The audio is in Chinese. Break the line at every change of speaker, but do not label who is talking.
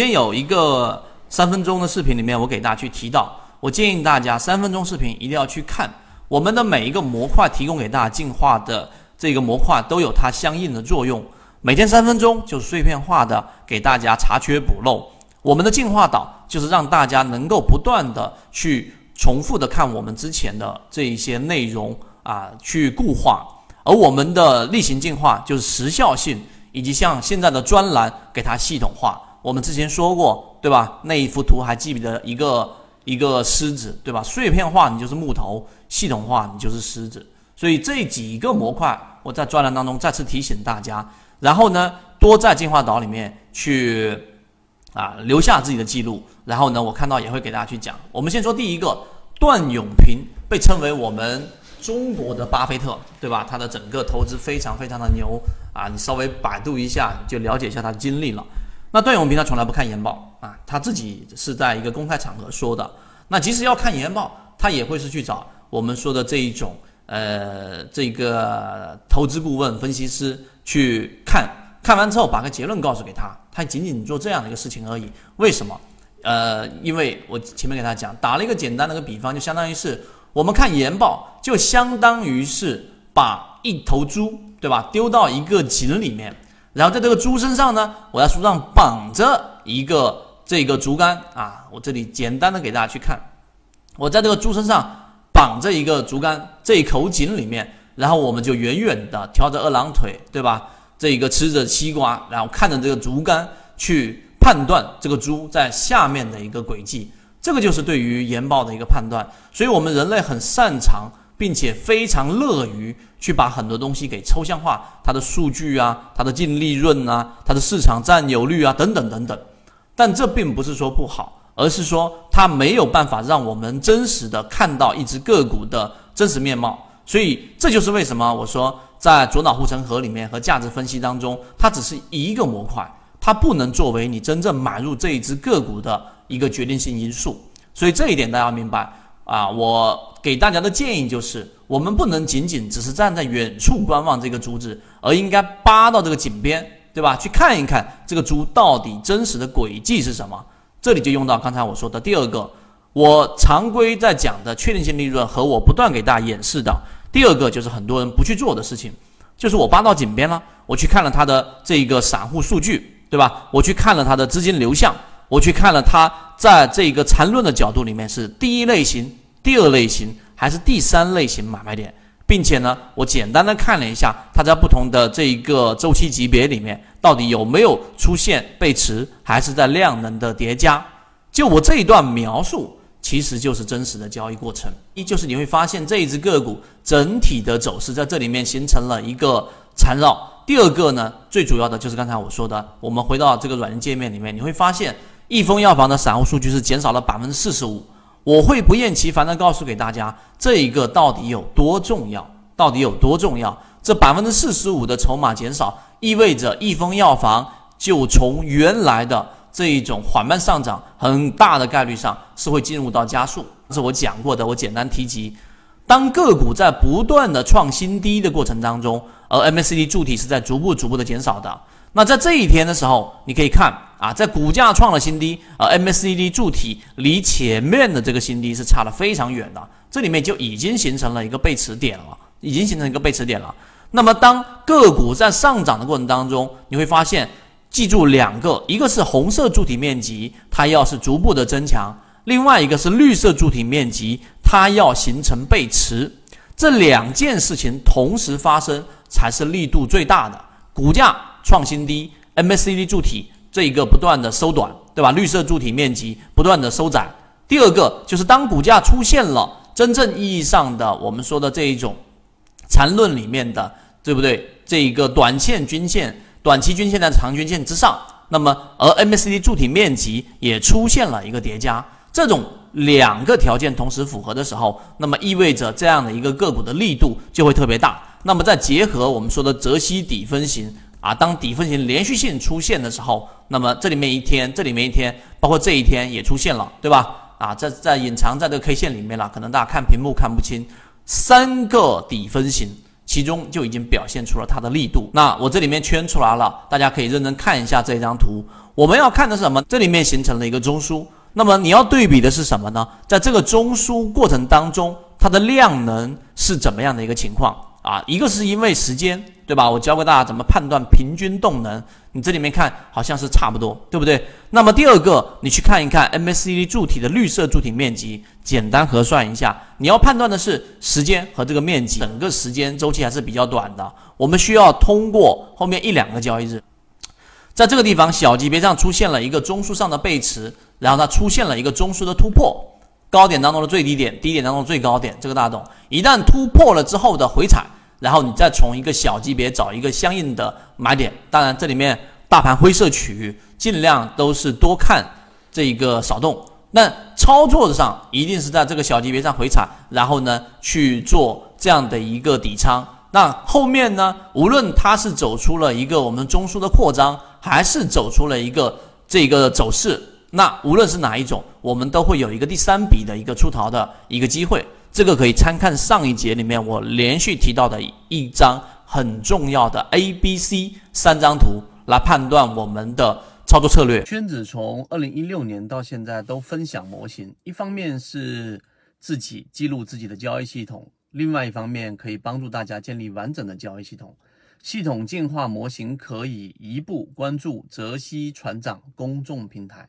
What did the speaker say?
今天有一个三分钟的视频里面，我给大家去提到，我建议大家三分钟视频一定要去看我们的每一个模块提供给大家进化的这个模块都有它相应的作用。每天三分钟就是碎片化的给大家查缺补漏。我们的进化岛就是让大家能够不断的去重复的看我们之前的这一些内容啊，去固化。而我们的例行进化就是时效性，以及像现在的专栏给它系统化。我们之前说过，对吧？那一幅图还记不得一个一个狮子，对吧？碎片化你就是木头，系统化你就是狮子。所以这几个模块，我在专栏当中再次提醒大家。然后呢，多在进化岛里面去啊留下自己的记录。然后呢，我看到也会给大家去讲。我们先说第一个，段永平被称为我们中国的巴菲特，对吧？他的整个投资非常非常的牛啊！你稍微百度一下就了解一下他的经历了。那段永平他从来不看研报啊，他自己是在一个公开场合说的。那即使要看研报，他也会是去找我们说的这一种呃这个投资顾问分析师去看，看完之后把个结论告诉给他，他仅仅做这样的一个事情而已。为什么？呃，因为我前面给他讲，打了一个简单的个比方，就相当于是我们看研报，就相当于是把一头猪，对吧，丢到一个井里面。然后在这个猪身上呢，我在树上绑着一个这个竹竿啊，我这里简单的给大家去看，我在这个猪身上绑着一个竹竿，这一口井里面，然后我们就远远的挑着二郎腿，对吧？这一个吃着西瓜，然后看着这个竹竿去判断这个猪在下面的一个轨迹，这个就是对于研报的一个判断。所以我们人类很擅长。并且非常乐于去把很多东西给抽象化，它的数据啊，它的净利润啊，它的市场占有率啊，等等等等。但这并不是说不好，而是说它没有办法让我们真实的看到一只个股的真实面貌。所以这就是为什么我说在左脑护城河里面和价值分析当中，它只是一个模块，它不能作为你真正买入这一只个股的一个决定性因素。所以这一点大家明白。啊，我给大家的建议就是，我们不能仅仅只是站在远处观望这个猪子，而应该扒到这个井边，对吧？去看一看这个猪到底真实的轨迹是什么。这里就用到刚才我说的第二个，我常规在讲的确定性利润和我不断给大家演示的第二个，就是很多人不去做的事情，就是我扒到井边了，我去看了他的这个散户数据，对吧？我去看了他的资金流向，我去看了他在这个缠论的角度里面是第一类型。第二类型还是第三类型买卖点，并且呢，我简单的看了一下它在不同的这一个周期级别里面到底有没有出现背驰，还是在量能的叠加。就我这一段描述，其实就是真实的交易过程。一就是你会发现这一只个股整体的走势在这里面形成了一个缠绕。第二个呢，最主要的就是刚才我说的，我们回到这个软件界面里面，你会发现益丰药房的散户数据是减少了百分之四十五。我会不厌其烦地告诉给大家，这一个到底有多重要？到底有多重要？这百分之四十五的筹码减少，意味着益丰药房就从原来的这一种缓慢上涨，很大的概率上是会进入到加速。这是我讲过的，我简单提及。当个股在不断的创新低的过程当中，而 MACD 柱体是在逐步逐步的减少的。那在这一天的时候，你可以看啊，在股价创了新低，而 MACD 柱体离前面的这个新低是差了非常远的，这里面就已经形成了一个背驰点了，已经形成一个背驰点了。那么当个股在上涨的过程当中，你会发现，记住两个，一个是红色柱体面积它要是逐步的增强，另外一个是绿色柱体面积它要形成背驰，这两件事情同时发生才是力度最大的，股价。创新低，MACD 柱体这一个不断的缩短，对吧？绿色柱体面积不断的收窄。第二个就是当股价出现了真正意义上的我们说的这一种缠论里面的，对不对？这一个短线均线、短期均线在长均线之上，那么而 MACD 柱体面积也出现了一个叠加，这种两个条件同时符合的时候，那么意味着这样的一个个股的力度就会特别大。那么再结合我们说的泽西底分型。啊，当底分型连续性出现的时候，那么这里面一天，这里面一天，包括这一天也出现了，对吧？啊，在在隐藏在这个 K 线里面了，可能大家看屏幕看不清，三个底分型，其中就已经表现出了它的力度。那我这里面圈出来了，大家可以认真看一下这张图。我们要看的是什么？这里面形成了一个中枢，那么你要对比的是什么呢？在这个中枢过程当中，它的量能是怎么样的一个情况啊？一个是因为时间，对吧？我教给大家怎么判断平均动能，你这里面看好像是差不多，对不对？那么第二个，你去看一看 MACD 柱体的绿色柱体面积，简单核算一下，你要判断的是时间和这个面积，整个时间周期还是比较短的，我们需要通过后面一两个交易日。在这个地方，小级别上出现了一个中枢上的背驰，然后它出现了一个中枢的突破，高点当中的最低点，低点当中最高点，这个大家懂。一旦突破了之后的回踩，然后你再从一个小级别找一个相应的买点。当然，这里面大盘灰色区域尽量都是多看这一个少动。那操作上一定是在这个小级别上回踩，然后呢去做这样的一个底仓。那后面呢，无论它是走出了一个我们中枢的扩张。还是走出了一个这个走势，那无论是哪一种，我们都会有一个第三笔的一个出逃的一个机会。这个可以参看上一节里面我连续提到的一张很重要的 A、B、C 三张图来判断我们的操作策略。
圈子从二零一六年到现在都分享模型，一方面是自己记录自己的交易系统，另外一方面可以帮助大家建立完整的交易系统。系统进化模型可以一步关注泽西船长公众平台。